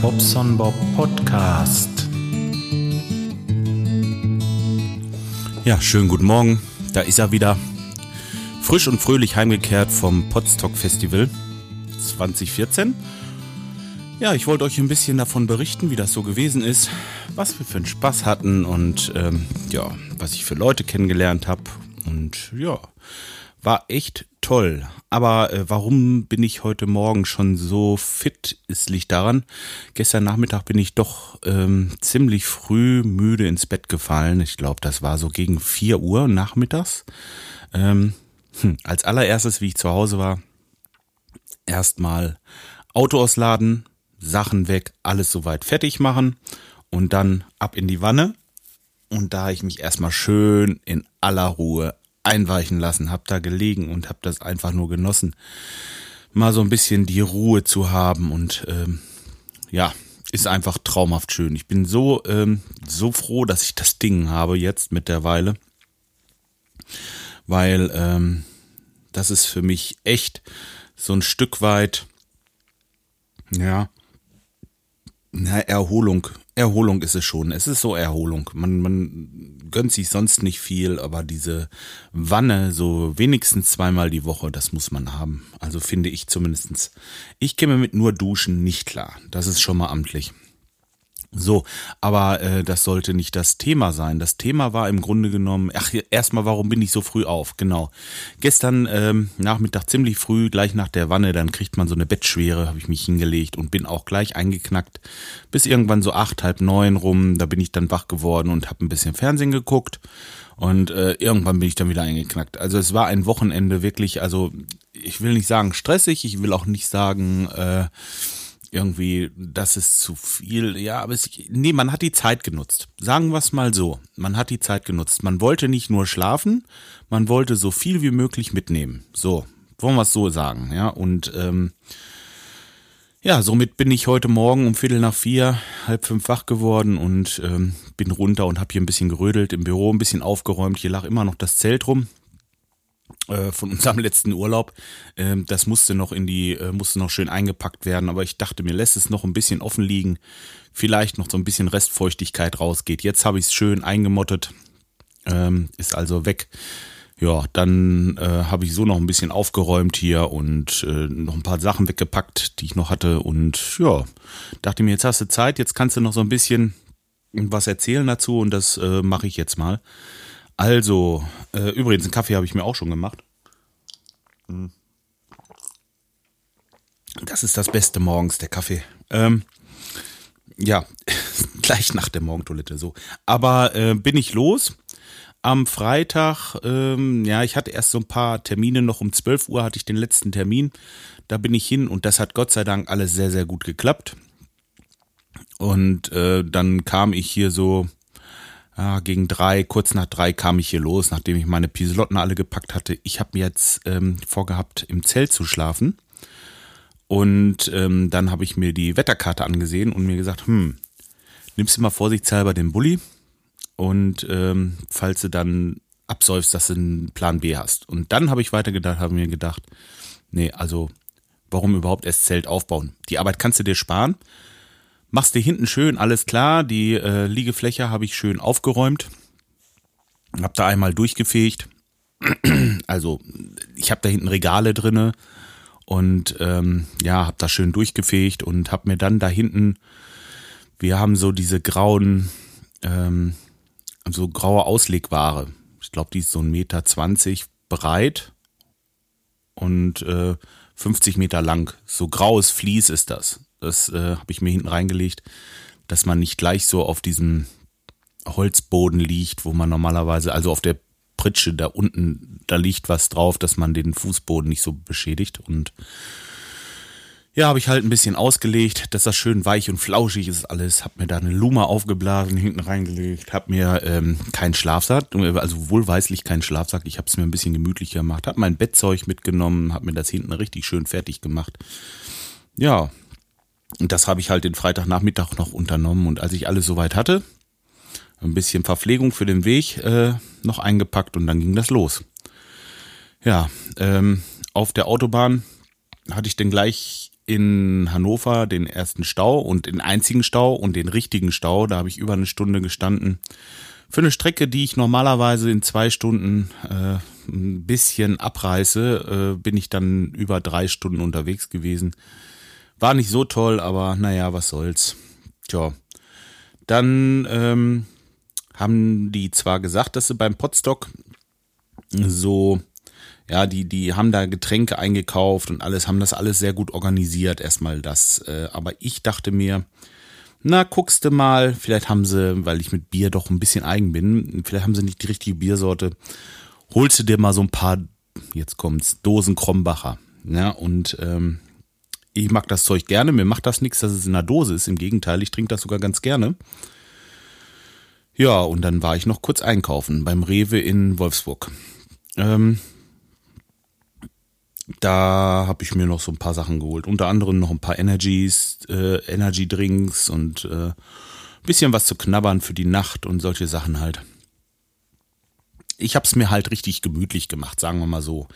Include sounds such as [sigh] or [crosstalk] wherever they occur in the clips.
Bobson Bob Podcast. Ja, schönen guten Morgen. Da ist er wieder. Frisch und fröhlich heimgekehrt vom Podstock Festival 2014. Ja, ich wollte euch ein bisschen davon berichten, wie das so gewesen ist, was wir für einen Spaß hatten und ähm, ja, was ich für Leute kennengelernt habe. Und ja, war echt toll. Aber äh, warum bin ich heute Morgen schon so fit? Es liegt daran, gestern Nachmittag bin ich doch ähm, ziemlich früh müde ins Bett gefallen. Ich glaube, das war so gegen 4 Uhr nachmittags. Ähm, hm, als allererstes, wie ich zu Hause war, erstmal Auto ausladen, Sachen weg, alles soweit fertig machen und dann ab in die Wanne. Und da ich mich erstmal schön in aller Ruhe einweichen lassen, hab da gelegen und hab das einfach nur genossen, mal so ein bisschen die Ruhe zu haben und ähm, ja, ist einfach traumhaft schön. Ich bin so ähm, so froh, dass ich das Ding habe jetzt mittlerweile, weil ähm, das ist für mich echt so ein Stück weit ja na, Erholung Erholung ist es schon. Es ist so Erholung. Man, man gönnt sich sonst nicht viel, aber diese Wanne so wenigstens zweimal die Woche, das muss man haben. Also finde ich zumindestens. Ich käme mit nur Duschen nicht klar. Das ist schon mal amtlich. So, aber äh, das sollte nicht das Thema sein. Das Thema war im Grunde genommen, ach, erstmal, warum bin ich so früh auf? Genau. Gestern ähm, Nachmittag ziemlich früh, gleich nach der Wanne, dann kriegt man so eine Bettschwere, habe ich mich hingelegt und bin auch gleich eingeknackt. Bis irgendwann so acht, halb neun rum, da bin ich dann wach geworden und habe ein bisschen Fernsehen geguckt. Und äh, irgendwann bin ich dann wieder eingeknackt. Also es war ein Wochenende wirklich, also ich will nicht sagen stressig, ich will auch nicht sagen, äh, irgendwie, das ist zu viel. Ja, aber es, nee, man hat die Zeit genutzt. Sagen wir es mal so. Man hat die Zeit genutzt. Man wollte nicht nur schlafen, man wollte so viel wie möglich mitnehmen. So, wollen wir es so sagen, ja. Und ähm, ja, somit bin ich heute Morgen um Viertel nach vier, halb fünf wach geworden und ähm, bin runter und habe hier ein bisschen gerödelt im Büro, ein bisschen aufgeräumt. Hier lag immer noch das Zelt rum. Äh, von unserem [laughs] letzten Urlaub. Ähm, das musste noch in die, äh, musste noch schön eingepackt werden, aber ich dachte mir, lässt es noch ein bisschen offen liegen, vielleicht noch so ein bisschen Restfeuchtigkeit rausgeht. Jetzt habe ich es schön eingemottet, ähm, ist also weg. Ja, dann äh, habe ich so noch ein bisschen aufgeräumt hier und äh, noch ein paar Sachen weggepackt, die ich noch hatte. Und ja, dachte mir, jetzt hast du Zeit, jetzt kannst du noch so ein bisschen was erzählen dazu und das äh, mache ich jetzt mal. Also, äh, übrigens, einen Kaffee habe ich mir auch schon gemacht. Das ist das Beste morgens, der Kaffee. Ähm, ja, [laughs] gleich nach der Morgentoilette so. Aber äh, bin ich los. Am Freitag, ähm, ja, ich hatte erst so ein paar Termine noch. Um 12 Uhr hatte ich den letzten Termin. Da bin ich hin und das hat Gott sei Dank alles sehr, sehr gut geklappt. Und äh, dann kam ich hier so ja, gegen drei, kurz nach drei kam ich hier los, nachdem ich meine Piselotten alle gepackt hatte. Ich habe mir jetzt ähm, vorgehabt, im Zelt zu schlafen. Und ähm, dann habe ich mir die Wetterkarte angesehen und mir gesagt, hm, nimmst du mal vorsichtshalber den Bulli und ähm, falls du dann absäufst, dass du einen Plan B hast. Und dann habe ich weitergedacht, habe mir gedacht, nee, also warum überhaupt erst Zelt aufbauen? Die Arbeit kannst du dir sparen machst dir hinten schön alles klar. Die äh, Liegefläche habe ich schön aufgeräumt. Hab da einmal durchgefegt. [clears throat] Also ich habe da hinten Regale drinne und ähm, ja, habe da schön durchgefegt und habe mir dann da hinten, wir haben so diese grauen, ähm, so graue Auslegware. Ich glaube, die ist so ein Meter zwanzig breit und äh, 50 Meter lang. So graues Vlies ist das. Das äh, habe ich mir hinten reingelegt, dass man nicht gleich so auf diesem Holzboden liegt, wo man normalerweise, also auf der Pritsche da unten, da liegt was drauf, dass man den Fußboden nicht so beschädigt. Und ja, habe ich halt ein bisschen ausgelegt, dass das schön weich und flauschig ist alles. Hab mir da eine Luma aufgeblasen, hinten reingelegt. Hab mir ähm, keinen Schlafsack, also wohlweislich keinen Schlafsack. Ich habe es mir ein bisschen gemütlicher gemacht. Hab mein Bettzeug mitgenommen, hab mir das hinten richtig schön fertig gemacht. Ja, und das habe ich halt den Freitagnachmittag noch unternommen. Und als ich alles soweit hatte, ein bisschen Verpflegung für den Weg äh, noch eingepackt und dann ging das los. Ja, ähm, auf der Autobahn hatte ich dann gleich in Hannover den ersten Stau und den einzigen Stau und den richtigen Stau. Da habe ich über eine Stunde gestanden. Für eine Strecke, die ich normalerweise in zwei Stunden äh, ein bisschen abreiße, äh, bin ich dann über drei Stunden unterwegs gewesen. War nicht so toll, aber naja, was soll's. Tja. Dann ähm, haben die zwar gesagt, dass sie beim Potstock so ja, die, die haben da Getränke eingekauft und alles, haben das alles sehr gut organisiert, erstmal das. Äh, aber ich dachte mir, na, guckst du mal, vielleicht haben sie, weil ich mit Bier doch ein bisschen eigen bin, vielleicht haben sie nicht die richtige Biersorte. Holst du dir mal so ein paar, jetzt kommt's, Dosen Krombacher. Ja, und ähm, ich mag das Zeug gerne, mir macht das nichts, dass es in einer Dose ist. Im Gegenteil, ich trinke das sogar ganz gerne. Ja, und dann war ich noch kurz einkaufen beim Rewe in Wolfsburg. Ähm, da habe ich mir noch so ein paar Sachen geholt. Unter anderem noch ein paar Energies, äh, Energy Drinks und äh, bisschen was zu knabbern für die Nacht und solche Sachen halt ich habe es mir halt richtig gemütlich gemacht, sagen wir mal so.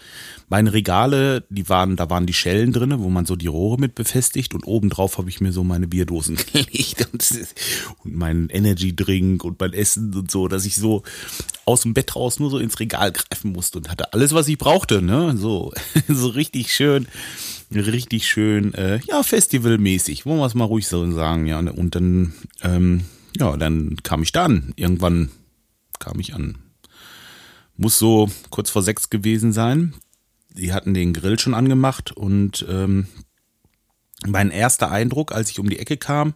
Meine Regale, die waren, da waren die Schellen drinne, wo man so die Rohre mit befestigt und obendrauf habe ich mir so meine Bierdosen [laughs] gelegt und, und meinen Energy Drink und mein Essen und so, dass ich so aus dem Bett raus nur so ins Regal greifen musste und hatte alles, was ich brauchte, ne? So, [laughs] so richtig schön, richtig schön, äh, ja, festivalmäßig, wollen wir es mal ruhig so sagen, ja. Und dann, ähm, ja, dann kam ich da an. Irgendwann kam ich an muss so kurz vor sechs gewesen sein. Die hatten den Grill schon angemacht und ähm, mein erster Eindruck, als ich um die Ecke kam,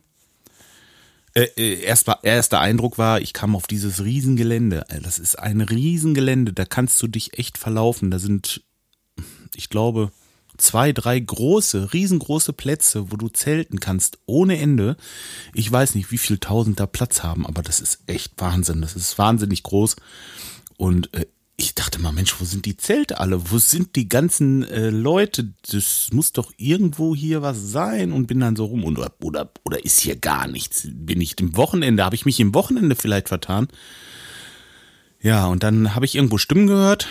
äh, äh, erst war, erster Eindruck war, ich kam auf dieses Riesengelände. Das ist ein Riesengelände, da kannst du dich echt verlaufen. Da sind, ich glaube, zwei, drei große, riesengroße Plätze, wo du zelten kannst, ohne Ende. Ich weiß nicht, wie viel tausend da Platz haben, aber das ist echt Wahnsinn. Das ist wahnsinnig groß. Und äh, ich dachte mal, Mensch, wo sind die Zelte alle? Wo sind die ganzen äh, Leute? Das muss doch irgendwo hier was sein und bin dann so rum. Und, oder, oder, ist hier gar nichts? Bin ich im Wochenende? Habe ich mich im Wochenende vielleicht vertan? Ja, und dann habe ich irgendwo Stimmen gehört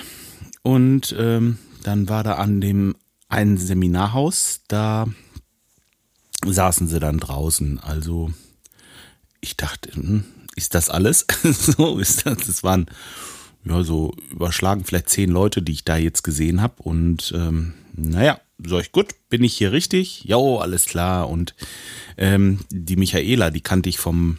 und ähm, dann war da an dem einen Seminarhaus, da saßen sie dann draußen. Also ich dachte, hm, ist das alles? [laughs] so ist das. Das waren ja, so überschlagen vielleicht zehn Leute, die ich da jetzt gesehen habe. Und ähm, naja, sag ich, gut, bin ich hier richtig? Ja, alles klar. Und ähm, die Michaela, die kannte ich vom,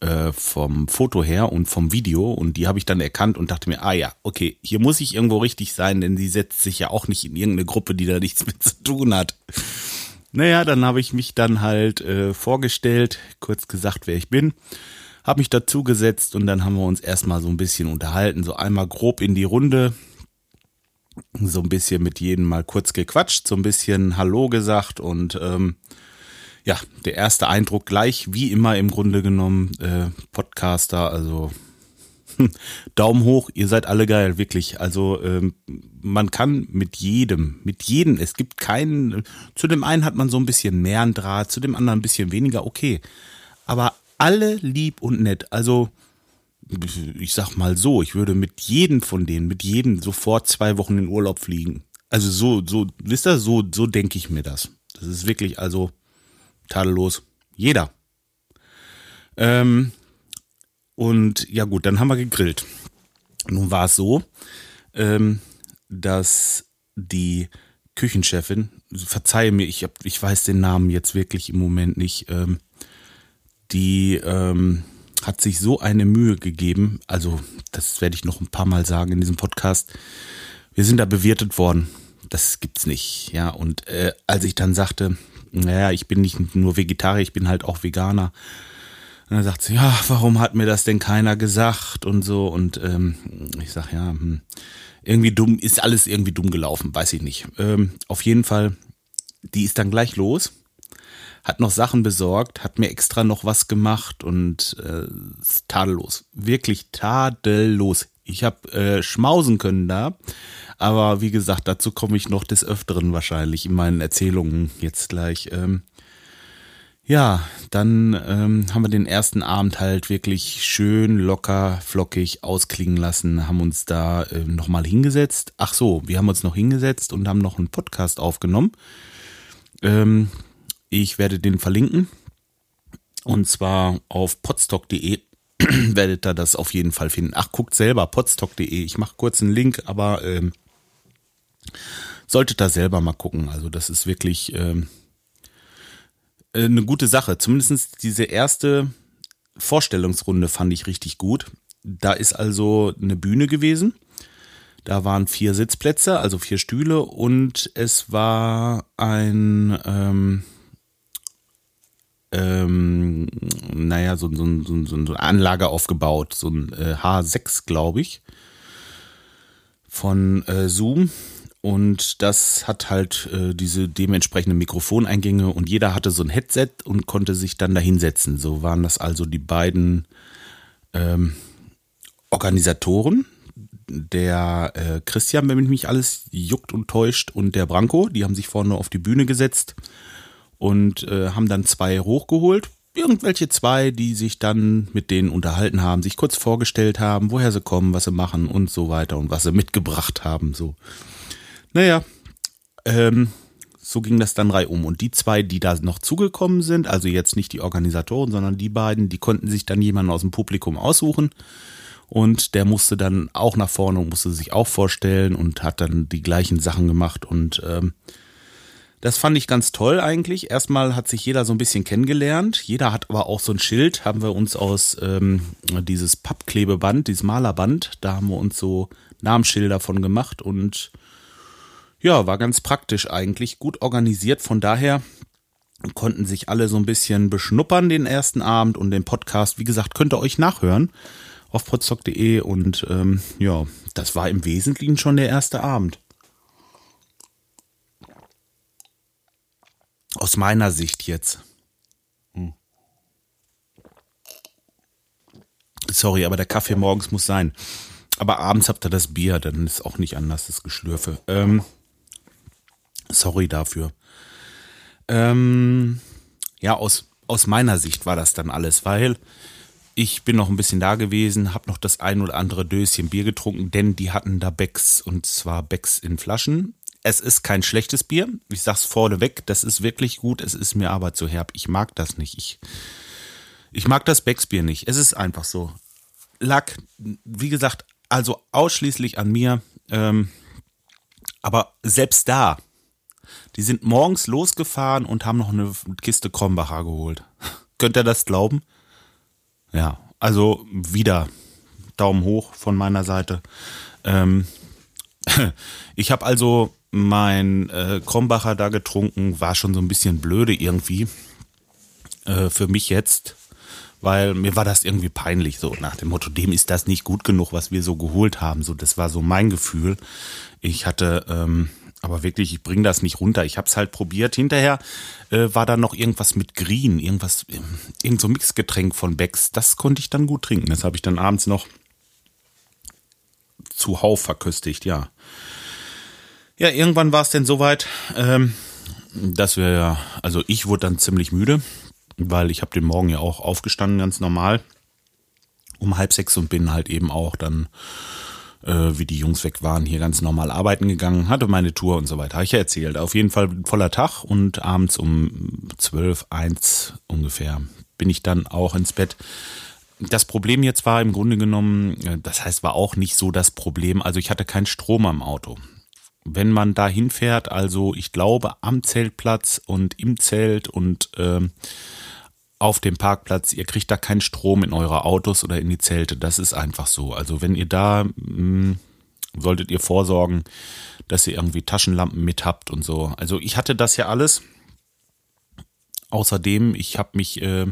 äh, vom Foto her und vom Video und die habe ich dann erkannt und dachte mir, ah ja, okay, hier muss ich irgendwo richtig sein, denn sie setzt sich ja auch nicht in irgendeine Gruppe, die da nichts mit zu tun hat. Naja, dann habe ich mich dann halt äh, vorgestellt, kurz gesagt, wer ich bin habe mich dazu gesetzt und dann haben wir uns erstmal so ein bisschen unterhalten, so einmal grob in die Runde, so ein bisschen mit jedem mal kurz gequatscht, so ein bisschen Hallo gesagt und ähm, ja, der erste Eindruck gleich, wie immer im Grunde genommen, äh, Podcaster, also Daumen hoch, ihr seid alle geil, wirklich. Also ähm, man kann mit jedem, mit jedem, es gibt keinen, zu dem einen hat man so ein bisschen mehr ein Draht, zu dem anderen ein bisschen weniger, okay. Aber alle lieb und nett. Also, ich sag mal so, ich würde mit jedem von denen, mit jedem sofort zwei Wochen in Urlaub fliegen. Also so, so, wisst ihr, so, so denke ich mir das. Das ist wirklich also tadellos. Jeder. Ähm, und ja gut, dann haben wir gegrillt. Nun war es so, ähm, dass die Küchenchefin, verzeihe mir, ich, hab, ich weiß den Namen jetzt wirklich im Moment nicht, ähm, die ähm, hat sich so eine Mühe gegeben. Also, das werde ich noch ein paar Mal sagen in diesem Podcast. Wir sind da bewirtet worden. Das gibt's nicht. Ja, und äh, als ich dann sagte, naja, ich bin nicht nur Vegetarier, ich bin halt auch Veganer. Und dann sagt sie, ja, warum hat mir das denn keiner gesagt und so. Und ähm, ich sag, ja, hm, irgendwie dumm, ist alles irgendwie dumm gelaufen, weiß ich nicht. Ähm, auf jeden Fall, die ist dann gleich los hat noch Sachen besorgt, hat mir extra noch was gemacht und äh, tadellos. Wirklich tadellos. Ich habe äh, schmausen können da, aber wie gesagt, dazu komme ich noch des Öfteren wahrscheinlich in meinen Erzählungen jetzt gleich. Ähm, ja, dann ähm, haben wir den ersten Abend halt wirklich schön locker, flockig ausklingen lassen, haben uns da äh, nochmal hingesetzt. Ach so, wir haben uns noch hingesetzt und haben noch einen Podcast aufgenommen Ähm, ich werde den verlinken. Und zwar auf podstock.de [clears throat] werdet ihr das auf jeden Fall finden. Ach, guckt selber, podstock.de. Ich mache kurz einen Link, aber ähm, solltet da selber mal gucken. Also das ist wirklich ähm, äh, eine gute Sache. Zumindest diese erste Vorstellungsrunde fand ich richtig gut. Da ist also eine Bühne gewesen. Da waren vier Sitzplätze, also vier Stühle und es war ein ähm, ähm, naja, so, so, so, so eine Anlage aufgebaut, so ein äh, H6, glaube ich, von äh, Zoom. Und das hat halt äh, diese dementsprechenden Mikrofoneingänge und jeder hatte so ein Headset und konnte sich dann da hinsetzen. So waren das also die beiden ähm, Organisatoren. Der äh, Christian, wenn mich alles juckt und täuscht, und der Branko, die haben sich vorne auf die Bühne gesetzt und äh, haben dann zwei hochgeholt. Irgendwelche zwei, die sich dann mit denen unterhalten haben, sich kurz vorgestellt haben, woher sie kommen, was sie machen und so weiter und was sie mitgebracht haben. So. Naja, ähm, so ging das dann reihum. Und die zwei, die da noch zugekommen sind, also jetzt nicht die Organisatoren, sondern die beiden, die konnten sich dann jemanden aus dem Publikum aussuchen. Und der musste dann auch nach vorne und musste sich auch vorstellen und hat dann die gleichen Sachen gemacht. Und ähm, das fand ich ganz toll eigentlich. Erstmal hat sich jeder so ein bisschen kennengelernt. Jeder hat aber auch so ein Schild, haben wir uns aus ähm, dieses Pappklebeband, dieses Malerband, da haben wir uns so Namensschilder von gemacht und ja, war ganz praktisch eigentlich, gut organisiert. Von daher konnten sich alle so ein bisschen beschnuppern den ersten Abend und den Podcast, wie gesagt, könnt ihr euch nachhören auf podstock.de und ähm, ja, das war im Wesentlichen schon der erste Abend. Aus meiner Sicht jetzt. Hm. Sorry, aber der Kaffee morgens muss sein. Aber abends habt ihr das Bier, dann ist auch nicht anders das Geschlürfe. Ähm, sorry dafür. Ähm, ja, aus, aus meiner Sicht war das dann alles, weil ich bin noch ein bisschen da gewesen, habe noch das ein oder andere Döschen Bier getrunken, denn die hatten da Becks und zwar Becks in Flaschen es ist kein schlechtes Bier. Ich sag's vorneweg, das ist wirklich gut. Es ist mir aber zu herb. Ich mag das nicht. Ich, ich mag das Becksbier nicht. Es ist einfach so. Lag, wie gesagt, also ausschließlich an mir. Ähm, aber selbst da, die sind morgens losgefahren und haben noch eine Kiste Krombacher geholt. [laughs] Könnt ihr das glauben? Ja, also wieder Daumen hoch von meiner Seite. Ähm, [laughs] ich habe also mein äh, Krombacher da getrunken, war schon so ein bisschen blöde irgendwie. Äh, für mich jetzt. Weil mir war das irgendwie peinlich, so nach dem Motto, dem ist das nicht gut genug, was wir so geholt haben. So, das war so mein Gefühl. Ich hatte, ähm, aber wirklich, ich bringe das nicht runter. Ich habe es halt probiert. Hinterher äh, war da noch irgendwas mit Green, irgendwas, äh, irgend so Mixgetränk von Becks. Das konnte ich dann gut trinken. Das habe ich dann abends noch zuhauf verköstigt, ja. Ja, irgendwann war es denn soweit, ähm, dass wir also ich wurde dann ziemlich müde, weil ich habe den Morgen ja auch aufgestanden, ganz normal, um halb sechs und bin halt eben auch dann, äh, wie die Jungs weg waren, hier ganz normal arbeiten gegangen, hatte meine Tour und so weiter, habe ich ja erzählt. Auf jeden Fall voller Tag und abends um zwölf, eins ungefähr bin ich dann auch ins Bett. Das Problem jetzt war im Grunde genommen, äh, das heißt, war auch nicht so das Problem. Also ich hatte keinen Strom am Auto wenn man da hinfährt, also ich glaube am Zeltplatz und im Zelt und ähm, auf dem Parkplatz, ihr kriegt da keinen Strom in eure Autos oder in die Zelte. Das ist einfach so. Also wenn ihr da mh, hm, solltet ihr vorsorgen, dass ihr irgendwie Taschenlampen mit habt und so. Also ich hatte das ja alles. Außerdem, ich habe mich, äh,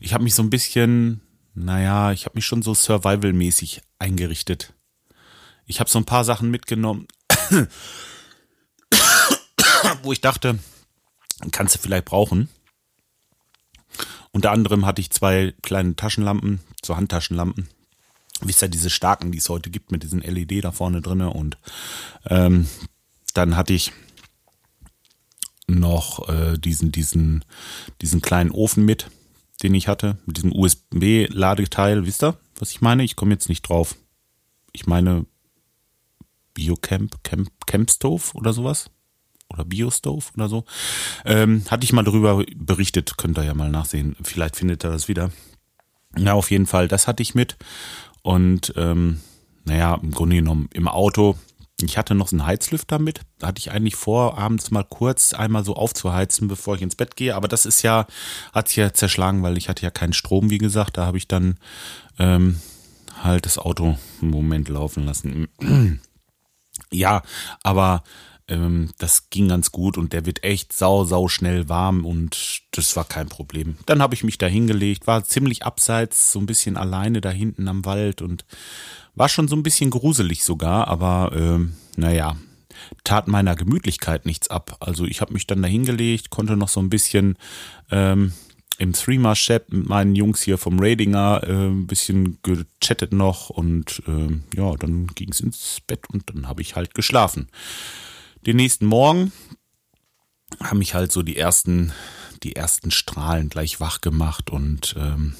ich habe mich so ein bisschen, naja, ich habe mich schon so Survival-mäßig eingerichtet. Ich habe so ein paar Sachen mitgenommen. [coughs] wo ich dachte, kannst du vielleicht brauchen. Unter anderem hatte ich zwei kleine Taschenlampen, so Handtaschenlampen. Wisst ihr, diese starken, die es heute gibt mit diesen LED da vorne drin. Und ähm, dann hatte ich noch äh, diesen, diesen, diesen kleinen Ofen mit, den ich hatte, mit diesem USB-Ladeteil. Wisst ihr, was ich meine? Ich komme jetzt nicht drauf. Ich meine Biocamp, Camp, Campstove oder sowas. oder Biostove oder so. Ähm, hatte ich mal darüber berichtet, könnt ihr ja mal nachsehen. Vielleicht findet ihr das wieder. Ja, auf jeden Fall, das hatte ich mit. Und ähm, naja, im Grunde genommen im Auto. Ich hatte noch so einen Heizlüfter mit. Da hatte ich eigentlich vor, abends mal kurz einmal so aufzuheizen, bevor ich ins Bett gehe. Aber das ist ja, hat sich ja zerschlagen, weil ich hatte ja keinen Strom, wie gesagt. Da habe ich dann ähm, halt das Auto im Moment laufen lassen. Ja, aber ähm, das ging ganz gut und der wird echt sau, sau schnell warm und das war kein Problem. Dann habe ich mich da hingelegt, war ziemlich abseits, so ein bisschen alleine da hinten am Wald und war schon so ein bisschen gruselig sogar, aber ähm, naja, tat meiner Gemütlichkeit nichts ab. Also ich habe mich dann da hingelegt, konnte noch so ein bisschen ähm, im Threema-Chat mit meinen Jungs hier vom Radinger äh, ein bisschen gechattet noch und äh, ja, dann ging es ins Bett und dann habe ich halt geschlafen. Den nächsten Morgen haben mich halt so die ersten, die ersten Strahlen gleich wach gemacht und ähm,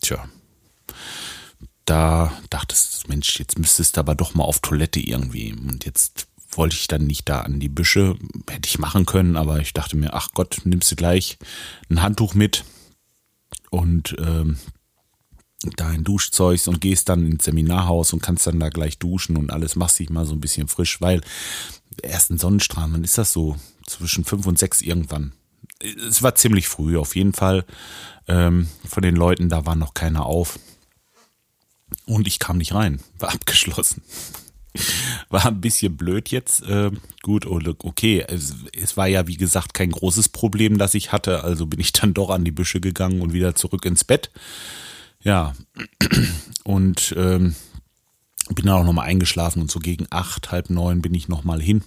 tja, da dachtest du, Mensch, jetzt müsstest du aber doch mal auf Toilette irgendwie. Und jetzt wollte ich dann nicht da an die Büsche, hätte ich machen können, aber ich dachte mir, ach Gott, nimmst du gleich ein Handtuch mit und ähm, dein Duschzeugs und gehst dann ins Seminarhaus und kannst dann da gleich duschen und alles, machst dich mal so ein bisschen frisch, weil ersten Sonnenstrahlen, wann ist das so? Zwischen fünf und sechs irgendwann. Es war ziemlich früh, auf jeden Fall. Ähm, von den Leuten, da war noch keiner auf. Und ich kam nicht rein, war [laughs] abgeschlossen. War ein bisschen blöd jetzt. Äh, gut, okay. Es, es, war ja, wie gesagt, kein großes Problem, das ich hatte. Also bin ich [laughs] dann doch an die Büsche gegangen und wieder zurück ins Bett. Ja. [clears throat] Und ähm, bin dann auch nochmal eingeschlafen und so gegen acht, halb neun bin ich nochmal hin.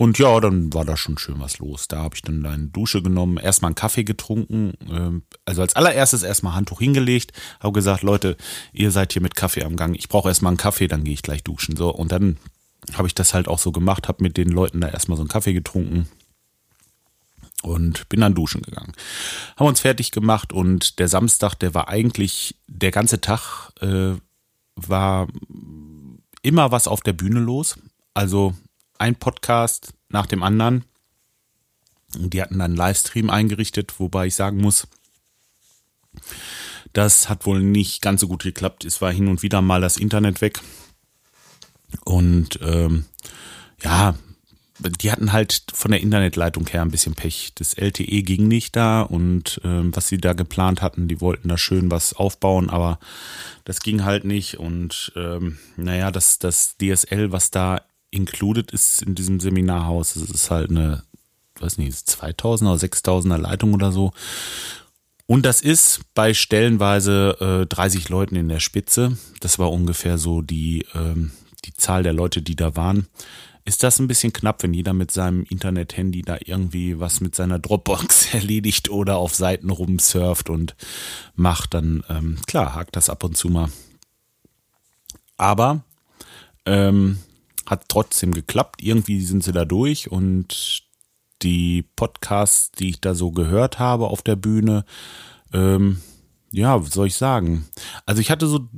Und ja, dann war da schon schön was los. Da habe ich dann eine Dusche genommen, erstmal einen Kaffee getrunken. Ähm, also als allererstes erstmal Handtuch hingelegt, habe gesagt, Leute, ihr seid hier mit Kaffee am Gang. Ich brauche erstmal einen Kaffee, dann gehe ich gleich duschen. So, und dann habe ich das halt auch so gemacht, habe mit den Leuten da erstmal so einen Kaffee getrunken und bin dann duschen gegangen. Haben uns fertig gemacht und der Samstag, der war eigentlich der ganze Tag äh, war immer was auf der Bühne los. Also ein Podcast nach dem anderen. Die hatten dann einen Livestream eingerichtet, wobei ich sagen muss, das hat wohl nicht ganz so gut geklappt. Es war hin und wieder mal das Internet weg. Und ähm, ja, die hatten halt von der Internetleitung her ein bisschen Pech. Das LTE ging nicht da und ähm, was sie da geplant hatten, die wollten da schön was aufbauen, aber das ging halt nicht. Und ähm, naja, das, das DSL, was da included ist in diesem Seminarhaus, das ist halt eine, weiß nicht, 2000er oder 6000er Leitung oder so. Und das ist bei stellenweise äh, 30 Leuten in der Spitze. Das war ungefähr so die, ähm, die Zahl der Leute, die da waren ist das ein bisschen knapp, wenn jeder mit seinem Internet-Handy da irgendwie was mit seiner Dropbox [laughs] erledigt oder auf Seiten rumsurft und macht, dann ähm, klar, hakt das ab und zu mal. Aber ähm, hat trotzdem geklappt. Irgendwie sind sie da durch und die Podcasts, die ich da so gehört habe auf der Bühne, ähm, ja, was soll ich sagen? Also ich hatte so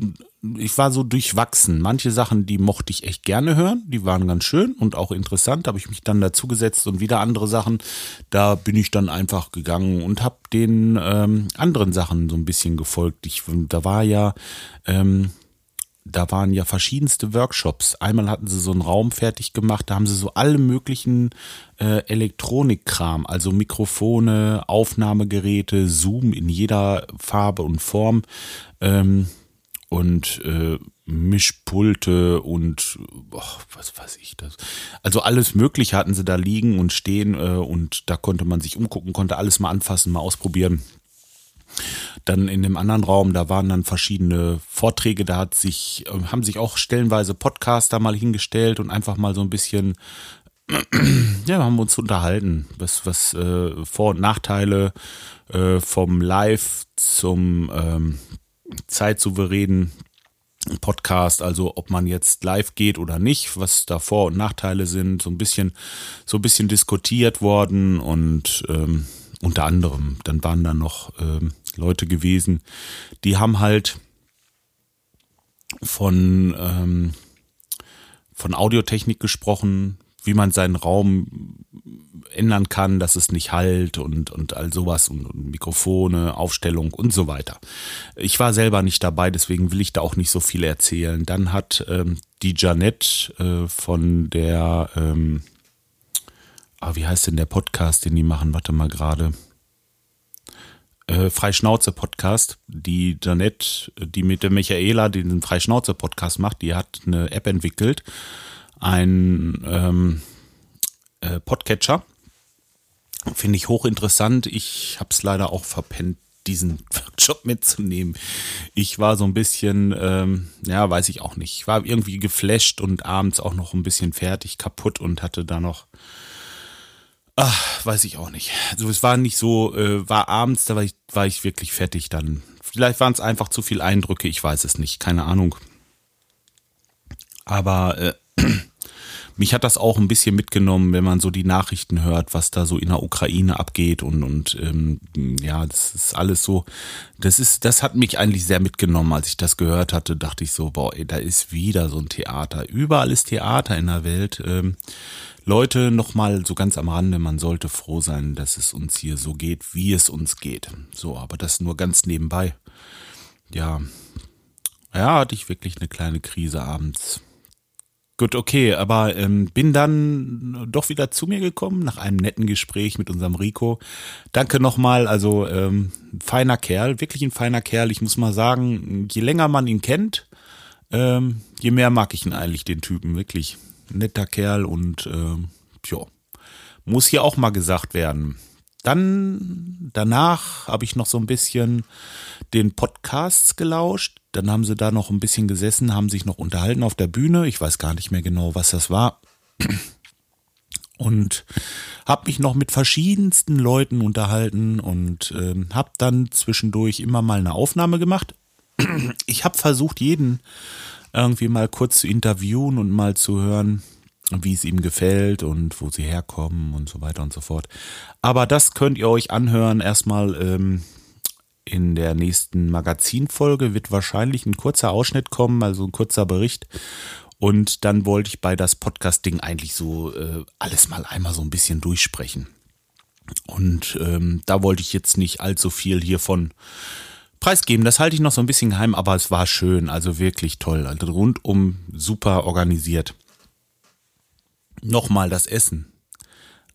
ich war so durchwachsen. Manche Sachen, die mochte ich echt gerne hören, die waren ganz schön und auch interessant, habe ich mich dann dazugesetzt und wieder andere Sachen, da bin ich dann einfach gegangen und habe den ähm, anderen Sachen so ein bisschen gefolgt. Ich, da war ja, ähm, da waren ja verschiedenste Workshops. Einmal hatten sie so einen Raum fertig gemacht, da haben sie so alle möglichen äh, Elektronikkram, also Mikrofone, Aufnahmegeräte, Zoom in jeder Farbe und Form. Ähm, und äh, Mischpulte und oh, was weiß ich das. Also alles Mögliche hatten sie da liegen und stehen äh, und da konnte man sich umgucken, konnte alles mal anfassen, mal ausprobieren. Dann in dem anderen Raum, da waren dann verschiedene Vorträge, da hat sich, äh, haben sich auch stellenweise Podcaster mal hingestellt und einfach mal so ein bisschen, [clears throat] ja, haben wir uns unterhalten, was, was äh, Vor- und Nachteile äh, vom Live zum ähm, zeitsouveränen Podcast, also ob man jetzt live geht oder nicht, was da Vor- und Nachteile sind, so ein bisschen, so ein bisschen diskutiert worden und ähm, unter anderem, dann waren da noch ähm, Leute gewesen, die haben halt von, ähm, von Audiotechnik gesprochen, wie man seinen Raum ändern kann, dass es nicht halt und, und all sowas und, und Mikrofone, Aufstellung und so weiter. Ich war selber nicht dabei, deswegen will ich da auch nicht so viel erzählen. Dann hat ähm, die Janette äh, von der, ähm, ah, wie heißt denn der Podcast, den die machen? Warte mal gerade. Äh, Freischnauze-Podcast. Die Janette, die mit der Michaela den Freischnauze-Podcast macht, die hat eine App entwickelt. Ein ähm, äh, Podcatcher Finde ich hochinteressant. Ich habe es leider auch verpennt, diesen [laughs] Workshop mitzunehmen. Ich war so ein bisschen, ähm, ja, weiß ich auch nicht. Ich war irgendwie geflasht und abends auch noch ein bisschen fertig, kaputt und hatte da noch, ach, weiß ich auch nicht. Also es war nicht so, äh, war abends, da war ich, war ich wirklich fertig dann. Vielleicht waren es einfach zu viel Eindrücke, ich weiß es nicht, keine Ahnung. Aber äh, [clears throat] mich hat das auch ein bisschen mitgenommen, wenn man so die Nachrichten hört, was da so in der Ukraine abgeht und und ähm, ja, das ist alles so. Das ist, das hat mich eigentlich sehr mitgenommen, als ich das gehört hatte. Dachte ich so, boah, ey, da ist wieder so ein Theater. Überall ist Theater in der Welt. Ähm, Leute, nochmal so ganz am Rande, man sollte froh sein, dass es uns hier so geht, wie es uns geht. So, aber das nur ganz nebenbei. Ja, ja, hatte ich wirklich eine kleine Krise abends. Gut, okay, aber ähm, bin dann doch wieder zu mir gekommen nach einem netten Gespräch mit unserem Rico. Danke nochmal, also ähm, feiner Kerl, wirklich ein feiner Kerl. Ich muss mal sagen, je länger man ihn kennt, ähm, je mehr mag ich ihn eigentlich, den Typen, wirklich. Netter Kerl und ähm, ja, muss hier auch mal gesagt werden. Dann danach habe ich noch so ein bisschen den Podcasts gelauscht. Dann haben sie da noch ein bisschen gesessen, haben sich noch unterhalten auf der Bühne. Ich weiß gar nicht mehr genau, was das war. [clears throat] Und habe mich noch mit verschiedensten Leuten unterhalten und äh, habe dann zwischendurch immer mal eine Aufnahme gemacht. [clears throat] Ich habe versucht, jeden irgendwie mal kurz zu interviewen und mal zu hören, wie es ihm gefällt und wo sie herkommen und so weiter und so fort. Aber das könnt ihr euch anhören. Erstmal ähm, in der nächsten Magazinfolge wird wahrscheinlich ein kurzer Ausschnitt kommen, also ein kurzer Bericht. Und dann wollte ich bei das Podcast-Ding eigentlich so äh, alles mal einmal so ein bisschen durchsprechen. Und ähm, da wollte ich jetzt nicht allzu viel hiervon preisgeben. Das halte ich noch so ein bisschen geheim, aber es war schön, also wirklich toll. Also rundum super organisiert. Nochmal das Essen.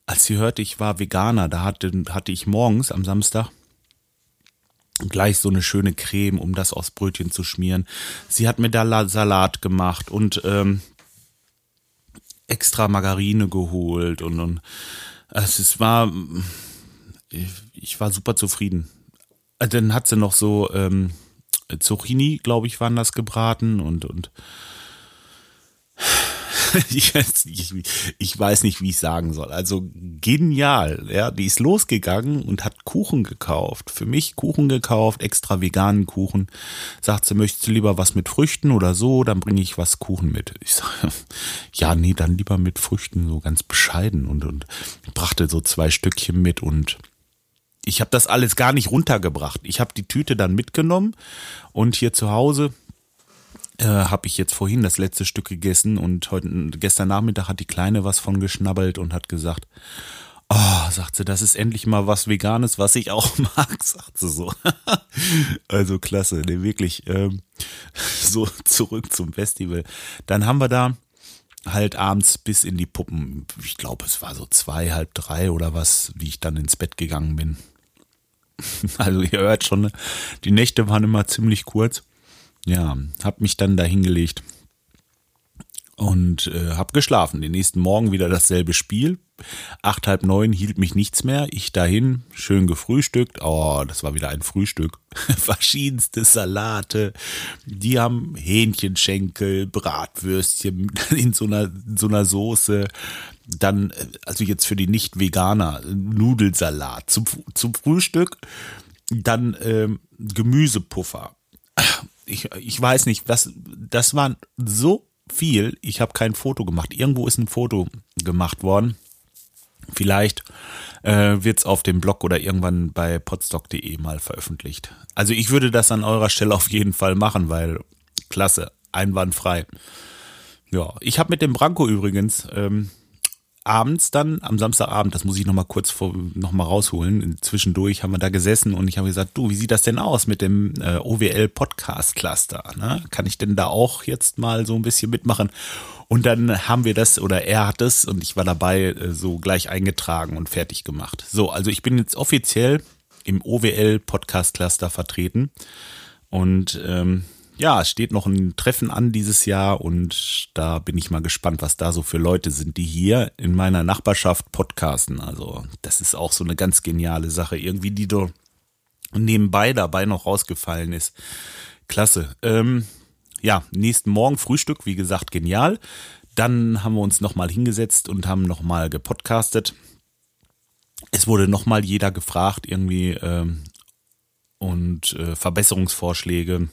Als sie hörte, ich war Veganer, da hatte, hatte ich morgens am Samstag gleich so eine schöne Creme, um das aufs Brötchen zu schmieren. Sie hat mir da Salat gemacht und ähm, extra Margarine geholt und, und also es war, ich war super zufrieden. Äh, dann hat sie noch so ähm, Zucchini, glaube ich, waren das gebraten und und ich, [laughs] ich, weiß nicht, wie ich sagen soll. Also genial, ja. Die ist losgegangen und hat Kuchen gekauft. Für mich Kuchen gekauft, extra veganen Kuchen. Sagt sie, möchtest du lieber was mit Früchten oder so? Dann bringe ich was Kuchen mit. Ich sage, [laughs] ja, nee, dann lieber mit Früchten, so ganz bescheiden und, und brachte so zwei Stückchen mit und ich habe das alles gar nicht runtergebracht. Ich habe die Tüte dann mitgenommen und hier zu Hause äh, habe ich jetzt vorhin das letzte Stück gegessen und heute gestern Nachmittag hat die Kleine was von geschnabbelt und hat gesagt, oh, sagt sie, das ist endlich mal was Veganes, was ich auch [laughs] mag, sagt sie so. [laughs] also klasse, ne, wirklich ähm, [laughs] so zurück zum Festival. Dann haben wir da halt abends bis in die Puppen, ich glaube es war so zwei, halb drei oder was, wie ich dann ins Bett gegangen bin. [laughs] Also ihr hört schon, ne, die Nächte waren immer ziemlich kurz ja, hab mich dann da hingelegt und äh, hab geschlafen. Den nächsten Morgen wieder dasselbe Spiel. Acht, halb neun hielt mich nichts mehr. Ich dahin, schön gefrühstückt. Oh, das war wieder ein Frühstück. [laughs] Verschiedenste Salate. Die haben Hähnchenschenkel, Bratwürstchen [laughs] in so einer, in so einer Soße. Dann, äh, also jetzt für die Nicht-Veganer, Nudelsalat zum, zum Frühstück. Dann ähm, Gemüsepuffer ich, ich weiß nicht, was, das waren so viel. Ich habe kein Foto gemacht. Irgendwo ist ein Foto gemacht worden. Vielleicht äh, wird es auf dem Blog oder irgendwann bei podstock.de mal veröffentlicht. Also ich würde das an eurer Stelle auf jeden Fall machen, weil klasse, einwandfrei. Ja, ich habe mit dem Branko übrigens ähm, abends dann, am Samstagabend, das muss ich nochmal kurz vor, noch mal rausholen, zwischendurch haben wir da gesessen und ich habe gesagt, du, wie sieht das denn aus mit dem äh, OWL Podcast Cluster? Ne? Kann ich denn da auch jetzt mal so ein bisschen mitmachen? Und dann haben wir das, oder er hat es, und ich war dabei, äh, so gleich eingetragen und fertig gemacht. So, also ich bin jetzt offiziell im OWL Podcast Cluster vertreten. Und ähm, ja, es steht noch ein Treffen an dieses Jahr und da bin ich mal gespannt, was da so für Leute sind, die hier in meiner Nachbarschaft podcasten. Also das ist auch so eine ganz geniale Sache, irgendwie, die da nebenbei dabei noch rausgefallen ist. Klasse. Ähm, ja, nächsten Morgen Frühstück, wie gesagt, genial. Dann haben wir uns nochmal hingesetzt und haben nochmal gepodcastet. Es wurde nochmal jeder gefragt, irgendwie, ähm, und äh, Verbesserungsvorschläge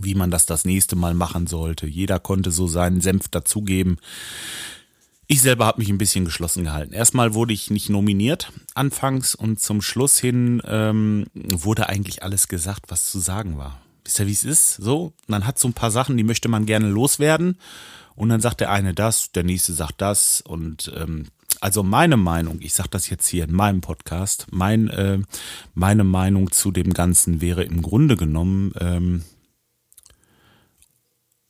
wie man das das nächste Mal machen sollte. Jeder konnte so seinen Senf dazugeben. Ich selber habe mich ein bisschen geschlossen gehalten. Erstmal wurde ich nicht nominiert anfangs und zum Schluss hin ähm, wurde eigentlich alles gesagt, was zu sagen war. Wisst ihr, wie es ist? So, man hat so ein paar Sachen, die möchte man gerne loswerden und dann sagt der eine das, der nächste sagt das und ähm, also meine Meinung, ich sage das jetzt hier in meinem Podcast, mein, äh, meine Meinung zu dem Ganzen wäre im Grunde genommen, ähm,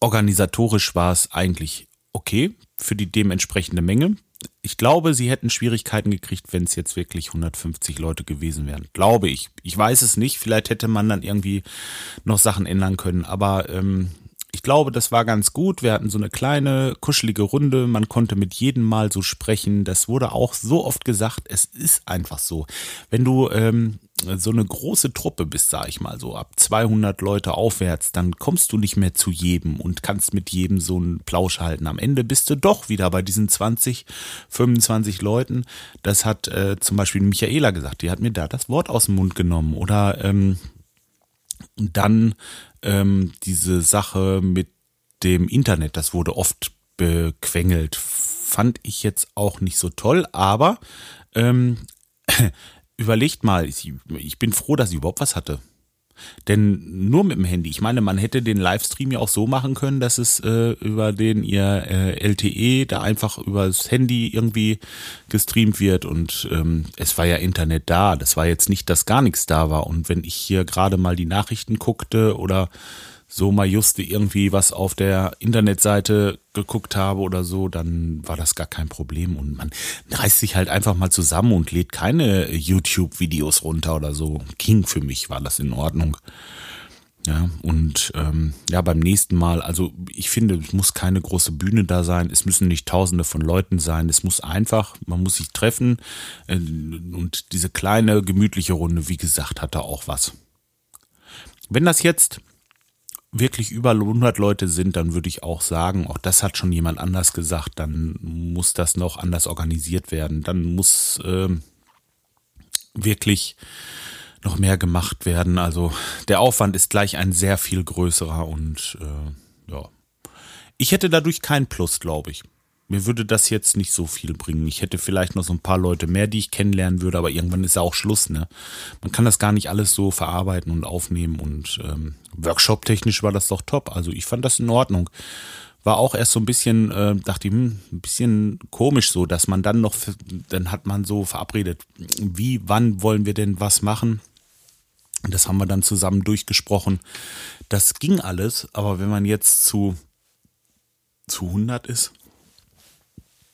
Organisatorisch war es eigentlich okay für die dementsprechende Menge. Ich glaube, sie hätten Schwierigkeiten gekriegt, wenn es jetzt wirklich 150 Leute gewesen wären. Glaube ich. Ich weiß es nicht. Vielleicht hätte man dann irgendwie noch Sachen ändern können. Aber ähm, ich glaube, das war ganz gut. Wir hatten so eine kleine, kuschelige Runde. Man konnte mit jedem Mal so sprechen. Das wurde auch so oft gesagt. Es ist einfach so. Wenn du ähm, so eine große Truppe bist, sag ich mal so, ab 200 Leute aufwärts, dann kommst du nicht mehr zu jedem und kannst mit jedem so einen Plausch halten. Am Ende bist du doch wieder bei diesen 20, 25 Leuten. Das hat äh, zum Beispiel Michaela gesagt, die hat mir da das Wort aus dem Mund genommen. Oder ähm, dann ähm, diese Sache mit dem Internet, das wurde oft bequengelt. Fand ich jetzt auch nicht so toll, aber ähm, überlegt mal, ich, bin froh, dass ich überhaupt was hatte. Denn nur mit dem Handy, ich meine, man hätte den Livestream ja auch so machen können, dass es äh, über den ihr äh, LTE da einfach übers Handy irgendwie gestreamt wird und ähm, es war ja Internet da. Das war jetzt nicht, dass gar nichts da war. Und wenn ich hier gerade mal die Nachrichten guckte oder so mal juste irgendwie was auf der Internetseite geguckt habe oder so, dann war das gar kein Problem. Und man reißt sich halt einfach mal zusammen und lädt keine YouTube-Videos runter oder so. King für mich war das in Ordnung. Ja, und ähm, ja, beim nächsten Mal, also ich finde, es muss keine große Bühne da sein, es müssen nicht tausende von Leuten sein, es muss einfach, man muss sich treffen äh, und diese kleine, gemütliche Runde, wie gesagt, hatte auch was. Wenn das jetzt wirklich über 100 Leute sind, dann würde ich auch sagen, auch das hat schon jemand anders gesagt, dann muss das noch anders organisiert werden. Dann muss äh, wirklich noch mehr gemacht werden. Also der Aufwand ist gleich ein sehr viel größerer und äh, ja. Ich hätte dadurch keinen Plus, glaube ich. Mir würde das jetzt nicht so viel bringen. Ich hätte vielleicht noch so ein paar Leute mehr, die ich kennenlernen würde, aber irgendwann ist ja auch Schluss, ne? Man kann das gar nicht alles so verarbeiten und aufnehmen und ähm, Workshop-technisch war das doch top. Also ich fand das in Ordnung. War auch erst so ein bisschen, äh, dachte ich, hm, ein bisschen komisch so, dass man dann noch, dann hat man so verabredet, wie, wann wollen wir denn was machen? Das haben wir dann zusammen durchgesprochen. Das ging alles, aber wenn man jetzt zu, zu 100 ist,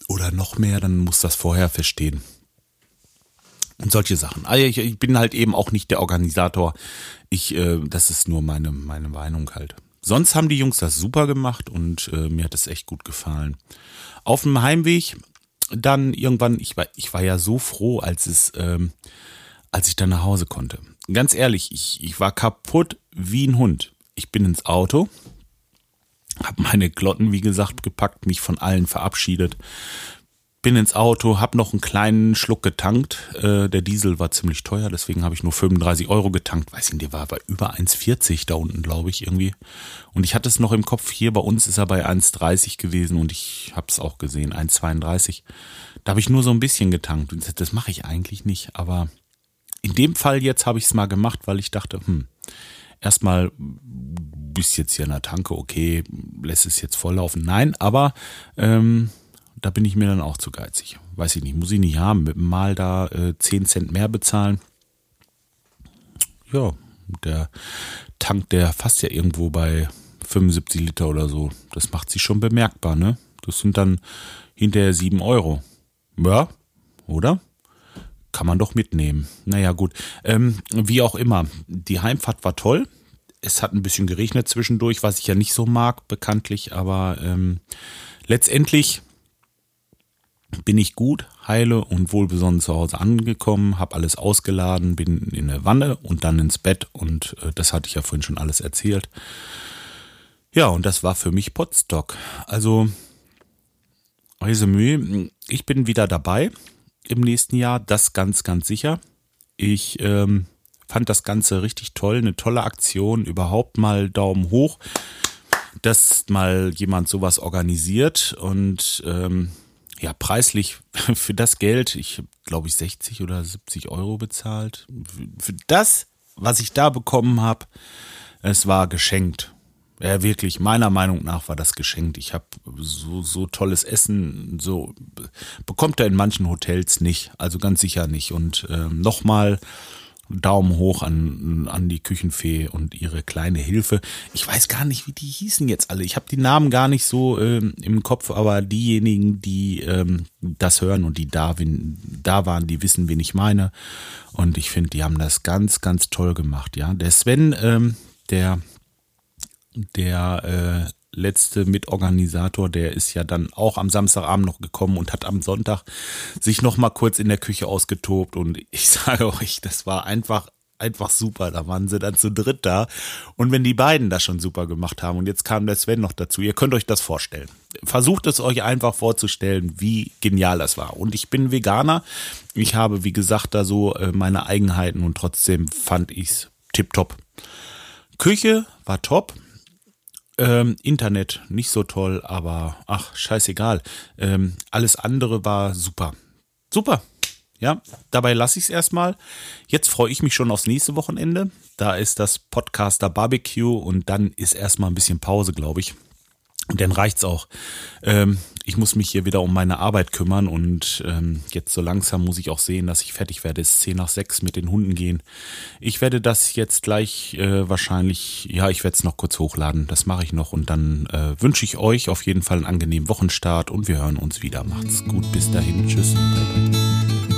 oder noch mehr, dann muss das vorher verstehen. Und solche Sachen. Also ich, ich bin halt eben auch nicht der Organisator. Ich, äh, das ist nur meine, meine Meinung halt. Sonst haben die Jungs das super gemacht und äh, mir hat es echt gut gefallen. Auf dem Heimweg dann irgendwann, ich war, ich war ja so froh, als es, ähm, als ich dann nach Hause konnte. Ganz ehrlich, ich, ich war kaputt wie ein Hund. Ich bin ins Auto, habe meine Glotten, wie gesagt, gepackt, mich von allen verabschiedet. Bin ins Auto, habe noch einen kleinen Schluck getankt. Äh, der Diesel war ziemlich teuer, deswegen habe ich nur 35 Euro getankt. Weiß nicht, der war bei über 1,40 da unten, glaube ich, irgendwie. Und ich hatte es noch im Kopf, hier bei uns ist er bei 1,30 gewesen und ich habe es auch gesehen, 1,32. Da habe ich nur so ein bisschen getankt. Und das mache ich eigentlich nicht, aber in dem Fall jetzt habe ich es mal gemacht, weil ich dachte, hm, erstmal bist jetzt hier in der Tanke, okay, lässt es jetzt volllaufen. Nein, aber ähm, da bin ich mir dann auch zu geizig. Weiß ich nicht, muss ich nicht haben. Mit Mal da äh, 10 Cent mehr bezahlen. Ja, der Tank, der fasst ja irgendwo bei 75 Liter oder so. Das macht sich schon bemerkbar, ne? Das sind dann hinterher 7 Euro. Ja, oder? Kann man doch mitnehmen. Naja, gut. Ähm, wie auch immer, die Heimfahrt war toll. Es hat ein bisschen geregnet zwischendurch, was ich ja nicht so mag, bekanntlich, aber ähm, letztendlich bin ich gut, heile und wohlbesonnen zu Hause angekommen, habe alles ausgeladen, bin in eine Wanne und dann ins Bett und äh, das hatte ich ja vorhin schon alles erzählt. Ja, und das war für mich Potstock. Also, Resümee, ich bin wieder dabei im nächsten Jahr, das ganz, ganz sicher. Ich ähm, fand das Ganze richtig toll, eine tolle Aktion, überhaupt mal Daumen hoch, dass mal jemand sowas organisiert und ähm, ja, preislich [laughs] für das Geld, ich glaube ich 60 oder 70 Euro bezahlt. Für das, was ich da bekommen habe, es war geschenkt. Ja, wirklich, meiner Meinung nach war das geschenkt. Ich habe so, so tolles Essen, so bekommt er in manchen Hotels nicht, also ganz sicher nicht. Und äh, nochmal Daumen hoch an, an die Küchenfee und ihre kleine Hilfe. Ich weiß gar nicht, wie die hießen jetzt alle. Ich habe die Namen gar nicht so ähm, im Kopf, aber diejenigen, die ähm, das hören und die da, da waren, die wissen, wen ich meine. Und ich finde, die haben das ganz, ganz toll gemacht. Ja, der Sven, ähm, der der äh, letzte Mitorganisator, der ist ja dann auch am Samstagabend noch gekommen und hat am Sonntag sich noch mal kurz in der Küche ausgetobt und ich [laughs] sage euch, das war einfach einfach super. Da waren sie dann zu dritt da. Und wenn die beiden das schon super gemacht haben und jetzt kam der Sven noch dazu, ihr könnt euch das vorstellen. Versucht es euch einfach vorzustellen, wie genial das war. Und ich bin Veganer. Ich habe, wie gesagt, da so äh, meine Eigenheiten und trotzdem fand ich's tipptopp. Küche war top. Ähm, Internet nicht so toll, aber ach, scheißegal. Ähm, alles andere war super. Super. Ja, dabei lasse ich es erstmal. Jetzt freue ich mich schon aufs nächste Wochenende. Da ist das Podcaster Barbecue und dann ist erstmal ein bisschen Pause, glaube ich. Und dann reicht's auch. Ähm, ich muss mich hier wieder um meine Arbeit kümmern und ähm, jetzt so langsam muss ich auch sehen, dass ich fertig werde. Es ist 10 nach 6 mit den Hunden gehen. Ich werde das jetzt gleich äh, wahrscheinlich, ja, ich werde es noch kurz hochladen. Das mache ich noch und dann äh, wünsche ich euch auf jeden Fall einen angenehmen Wochenstart und wir hören uns wieder. Macht's gut, bis dahin. Tschüss. Bye, bye.